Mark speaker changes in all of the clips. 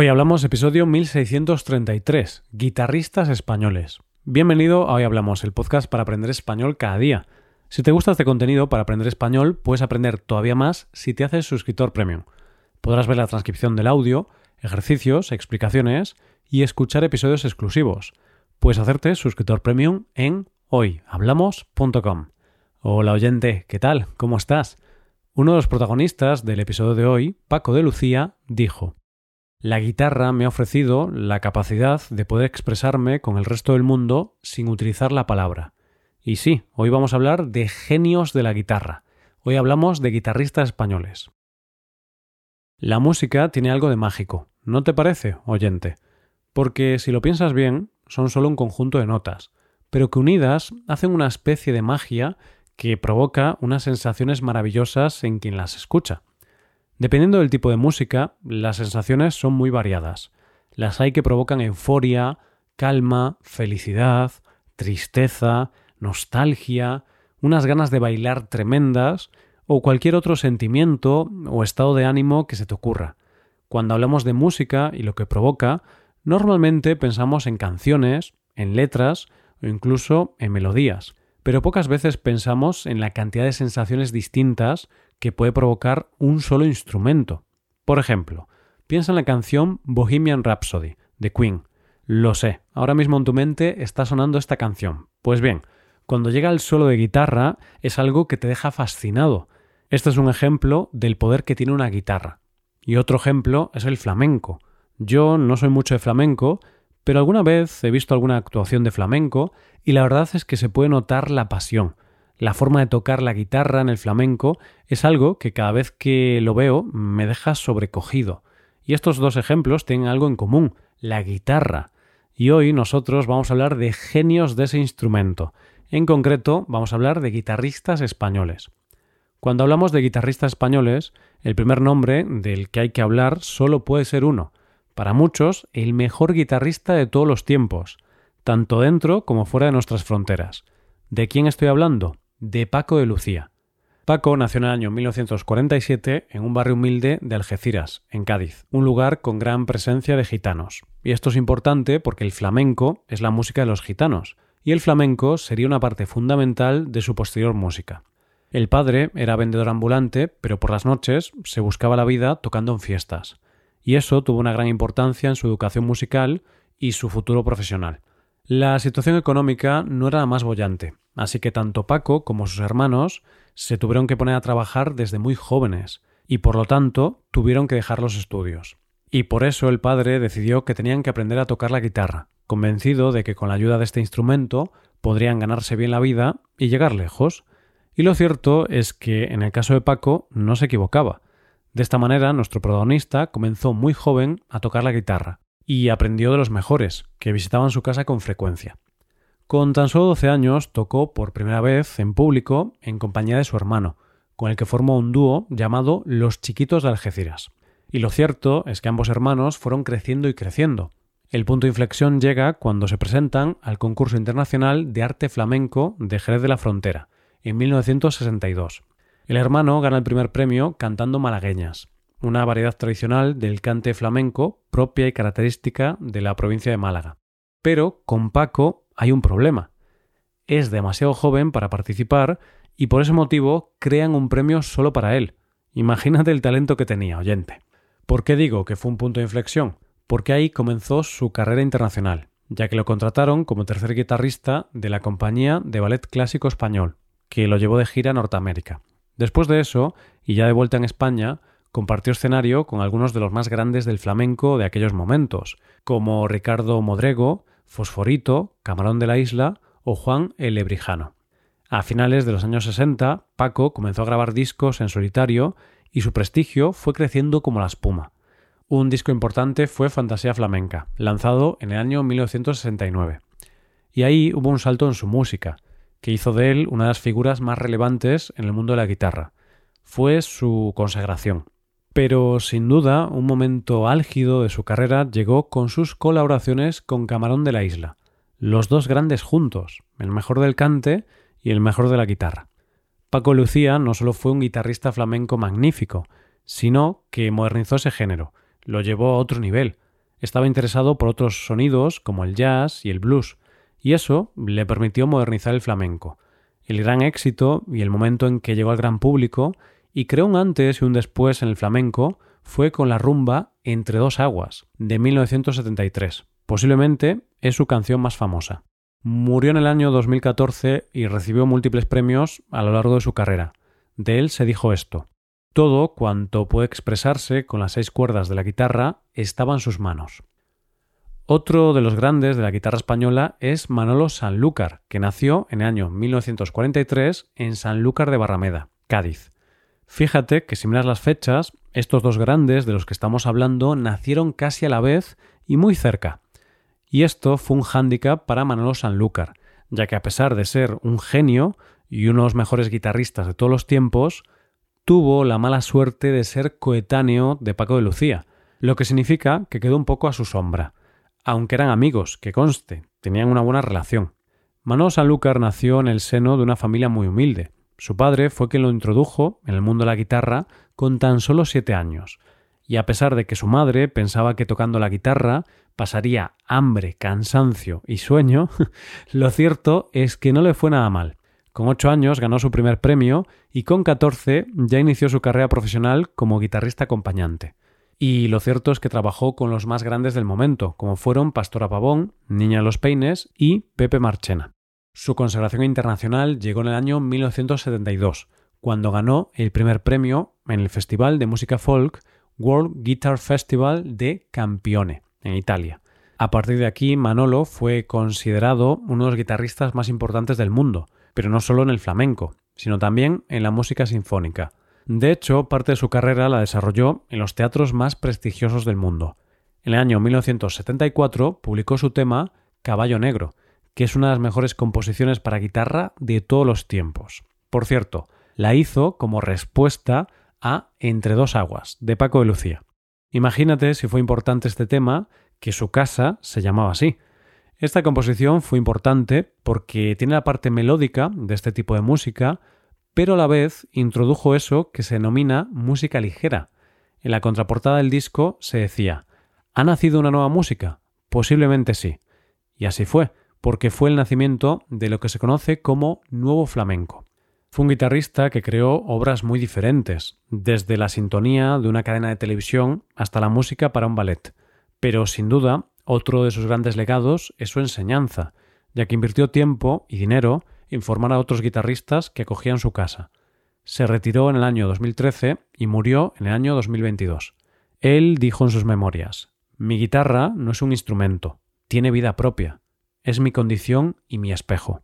Speaker 1: Hoy hablamos episodio 1633, guitarristas españoles. Bienvenido a Hoy Hablamos, el podcast para aprender español cada día. Si te gusta este contenido para aprender español, puedes aprender todavía más si te haces suscriptor premium. Podrás ver la transcripción del audio, ejercicios, explicaciones y escuchar episodios exclusivos. Puedes hacerte suscriptor premium en hoyhablamos.com. Hola oyente, ¿qué tal? ¿Cómo estás? Uno de los protagonistas del episodio de hoy, Paco de Lucía, dijo La guitarra me ha ofrecido la capacidad de poder expresarme con el resto del mundo sin utilizar la palabra. Y sí, hoy vamos a hablar de genios de la guitarra. Hoy hablamos de guitarristas españoles. La música tiene algo de mágico, ¿no te parece, oyente? Porque si lo piensas bien, son solo un conjunto de notas, pero que unidas hacen una especie de magia que provoca unas sensaciones maravillosas en quien las escucha. Dependiendo del tipo de música, las sensaciones son muy variadas. Las hay que provocan euforia, calma, felicidad, tristeza, nostalgia, unas ganas de bailar tremendas o cualquier otro sentimiento o estado de ánimo que se te ocurra. Cuando hablamos de música y lo que provoca, normalmente pensamos en canciones, en letras o incluso en melodías, pero pocas veces pensamos en la cantidad de sensaciones distintas que puede provocar un solo instrumento. Por ejemplo, piensa en la canción Bohemian Rhapsody de Queen. Lo sé, ahora mismo en tu mente está sonando esta canción. Pues bien, cuando llega el solo de guitarra es algo que te deja fascinado, este es un ejemplo del poder que tiene una guitarra. Y otro ejemplo es el flamenco. Yo no soy mucho de flamenco, pero alguna vez he visto alguna actuación de flamenco y la verdad es que se puede notar la pasión. La forma de tocar la guitarra en el flamenco es algo que cada vez que lo veo me deja sobrecogido. Y estos dos ejemplos tienen algo en común, la guitarra. Y hoy nosotros vamos a hablar de genios de ese instrumento. En concreto, vamos a hablar de guitarristas españoles. Cuando hablamos de guitarristas españoles, el primer nombre del que hay que hablar solo puede ser uno. Para muchos, el mejor guitarrista de todos los tiempos, tanto dentro como fuera de nuestras fronteras. ¿De quién estoy hablando? De Paco de Lucía. Paco nació en el año 1947 en un barrio humilde de Algeciras, en Cádiz, un lugar con gran presencia de gitanos. Y esto es importante porque el flamenco es la música de los gitanos, y el flamenco sería una parte fundamental de su posterior música. El padre era vendedor ambulante, pero por las noches se buscaba la vida tocando en fiestas, y eso tuvo una gran importancia en su educación musical y su futuro profesional. La situación económica no era la más bollante, así que tanto Paco como sus hermanos se tuvieron que poner a trabajar desde muy jóvenes, y por lo tanto tuvieron que dejar los estudios. Y por eso el padre decidió que tenían que aprender a tocar la guitarra, convencido de que con la ayuda de este instrumento podrían ganarse bien la vida y llegar lejos, y lo cierto es que en el caso de Paco no se equivocaba. De esta manera, nuestro protagonista comenzó muy joven a tocar la guitarra y aprendió de los mejores, que visitaban su casa con frecuencia. Con tan solo 12 años tocó por primera vez en público en compañía de su hermano, con el que formó un dúo llamado Los Chiquitos de Algeciras. Y lo cierto es que ambos hermanos fueron creciendo y creciendo. El punto de inflexión llega cuando se presentan al concurso internacional de arte flamenco de Jerez de la Frontera, en 1962. El hermano gana el primer premio cantando malagueñas, una variedad tradicional del cante flamenco propia y característica de la provincia de Málaga. Pero con Paco hay un problema. Es demasiado joven para participar y por ese motivo crean un premio solo para él. Imagínate el talento que tenía, oyente. ¿Por qué digo que fue un punto de inflexión? Porque ahí comenzó su carrera internacional, ya que lo contrataron como tercer guitarrista de la compañía de ballet clásico español, que lo llevó de gira a Norteamérica. Después de eso, y ya de vuelta en España, compartió escenario con algunos de los más grandes del flamenco de aquellos momentos, como Ricardo Modrego, Fosforito, Camarón de la Isla o Juan el Lebrijano. A finales de los años 60, Paco comenzó a grabar discos en solitario y su prestigio fue creciendo como la espuma. Un disco importante fue Fantasía Flamenca, lanzado en el año 1969. Y ahí hubo un salto en su música, que hizo de él una de las figuras más relevantes en el mundo de la guitarra. Fue su consagración. Pero sin duda, un momento álgido de su carrera llegó con sus colaboraciones con Camarón de la Isla, los dos grandes juntos, el mejor del cante y el mejor de la guitarra. Paco Lucía no solo fue un guitarrista flamenco magnífico, sino que modernizó ese género, lo llevó a otro nivel, estaba interesado por otros sonidos como el jazz y el blues, y eso le permitió modernizar el flamenco. El gran éxito y el momento en que llegó al gran público y creó un antes y un después en el flamenco fue con la rumba Entre dos aguas, de 1973. Posiblemente es su canción más famosa. Murió en el año 2014 y recibió múltiples premios a lo largo de su carrera. De él se dijo esto. Todo cuanto puede expresarse con las seis cuerdas de la guitarra estaba en sus manos. Otro de los grandes de la guitarra española es Manolo Sanlúcar, que nació en el año 1943 en Sanlúcar de Barrameda, Cádiz. Fíjate que si miras las fechas, estos dos grandes de los que estamos hablando nacieron casi a la vez y muy cerca. Y esto fue un hándicap para Manolo Sanlúcar, ya que a pesar de ser un genio y uno de los mejores guitarristas de todos los tiempos, tuvo la mala suerte de ser coetáneo de Paco de Lucía, lo que significa que quedó un poco a su sombra, aunque eran amigos, que conste, tenían una buena relación. Manolo Sanlúcar nació en el seno de una familia muy humilde. Su padre fue quien lo introdujo en el mundo de la guitarra con tan solo siete años, y a pesar de que su madre pensaba que tocando la guitarra pasaría hambre, cansancio y sueño, lo cierto es que no le fue nada mal. Con ocho años ganó su primer premio y con catorce ya inició su carrera profesional como guitarrista acompañante. Y lo cierto es que trabajó con los más grandes del momento, como fueron Pastora Pavón, Niña de los Peines y Pepe Marchena. Su consagración internacional llegó en el año 1972, cuando ganó el primer premio en el Festival de Música Folk World Guitar Festival de Campione, en Italia. A partir de aquí, Manolo fue considerado uno de los guitarristas más importantes del mundo, pero no solo en el flamenco, sino también en la música sinfónica. De hecho, parte de su carrera la desarrolló en los teatros más prestigiosos del mundo. En el año 1974 publicó su tema Caballo Negro, que es una de las mejores composiciones para guitarra de todos los tiempos. Por cierto, la hizo como respuesta a Entre dos aguas, de Paco de Lucía. Imagínate si fue importante este tema, que su casa se llamaba así, esta composición fue importante porque tiene la parte melódica de este tipo de música, pero a la vez introdujo eso que se denomina música ligera. En la contraportada del disco se decía ¿Ha nacido una nueva música? Posiblemente sí. Y así fue, porque fue el nacimiento de lo que se conoce como nuevo flamenco. Fue un guitarrista que creó obras muy diferentes, desde la sintonía de una cadena de televisión hasta la música para un ballet. Pero sin duda otro de sus grandes legados es su enseñanza, ya que invirtió tiempo y dinero en formar a otros guitarristas que acogían su casa. Se retiró en el año 2013 y murió en el año 2022. Él dijo en sus memorias Mi guitarra no es un instrumento, tiene vida propia, es mi condición y mi espejo.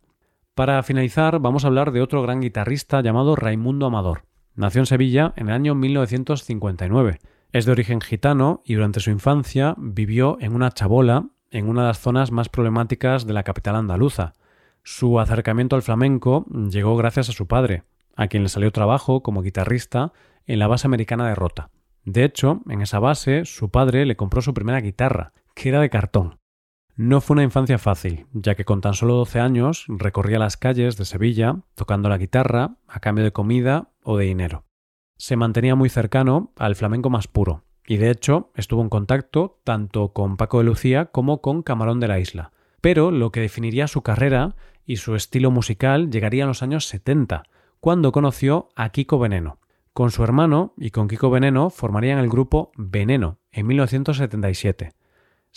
Speaker 1: Para finalizar, vamos a hablar de otro gran guitarrista llamado Raimundo Amador. Nació en Sevilla en el año 1959 es de origen gitano y durante su infancia vivió en una chabola en una de las zonas más problemáticas de la capital andaluza. Su acercamiento al flamenco llegó gracias a su padre, a quien le salió trabajo como guitarrista en la base americana de Rota. De hecho, en esa base su padre le compró su primera guitarra, que era de cartón. No fue una infancia fácil, ya que con tan solo 12 años recorría las calles de Sevilla tocando la guitarra a cambio de comida o de dinero se mantenía muy cercano al flamenco más puro, y de hecho estuvo en contacto tanto con Paco de Lucía como con Camarón de la Isla. Pero lo que definiría su carrera y su estilo musical llegaría en los años 70, cuando conoció a Kiko Veneno. Con su hermano y con Kiko Veneno formarían el grupo Veneno en 1977.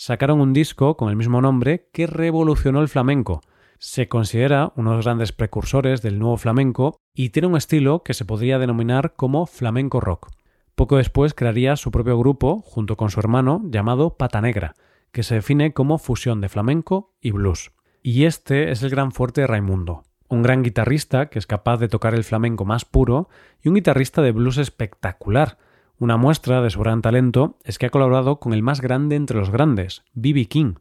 Speaker 1: Sacaron un disco con el mismo nombre que revolucionó el flamenco, se considera uno de los grandes precursores del nuevo flamenco y tiene un estilo que se podría denominar como flamenco rock. Poco después crearía su propio grupo junto con su hermano llamado Pata Negra, que se define como fusión de flamenco y blues. Y este es el gran fuerte de Raimundo, un gran guitarrista que es capaz de tocar el flamenco más puro y un guitarrista de blues espectacular. Una muestra de su gran talento es que ha colaborado con el más grande entre los grandes, B.B. King.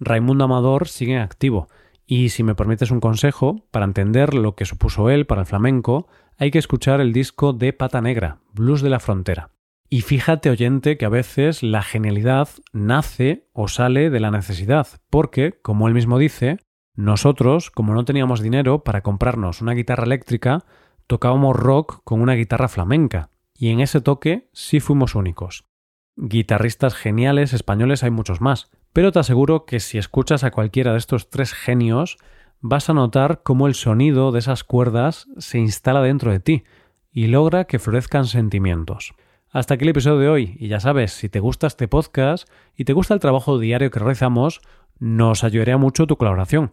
Speaker 1: Raimundo Amador sigue activo y si me permites un consejo, para entender lo que supuso él para el flamenco, hay que escuchar el disco de Pata Negra, Blues de la Frontera. Y fíjate, oyente, que a veces la genialidad nace o sale de la necesidad, porque, como él mismo dice, nosotros, como no teníamos dinero para comprarnos una guitarra eléctrica, tocábamos rock con una guitarra flamenca, y en ese toque sí fuimos únicos. Guitarristas geniales españoles hay muchos más, pero te aseguro que si escuchas a cualquiera de estos tres genios, vas a notar cómo el sonido de esas cuerdas se instala dentro de ti y logra que florezcan sentimientos. Hasta aquí el episodio de hoy, y ya sabes, si te gusta este podcast y te gusta el trabajo diario que realizamos, nos ayudaría mucho tu colaboración.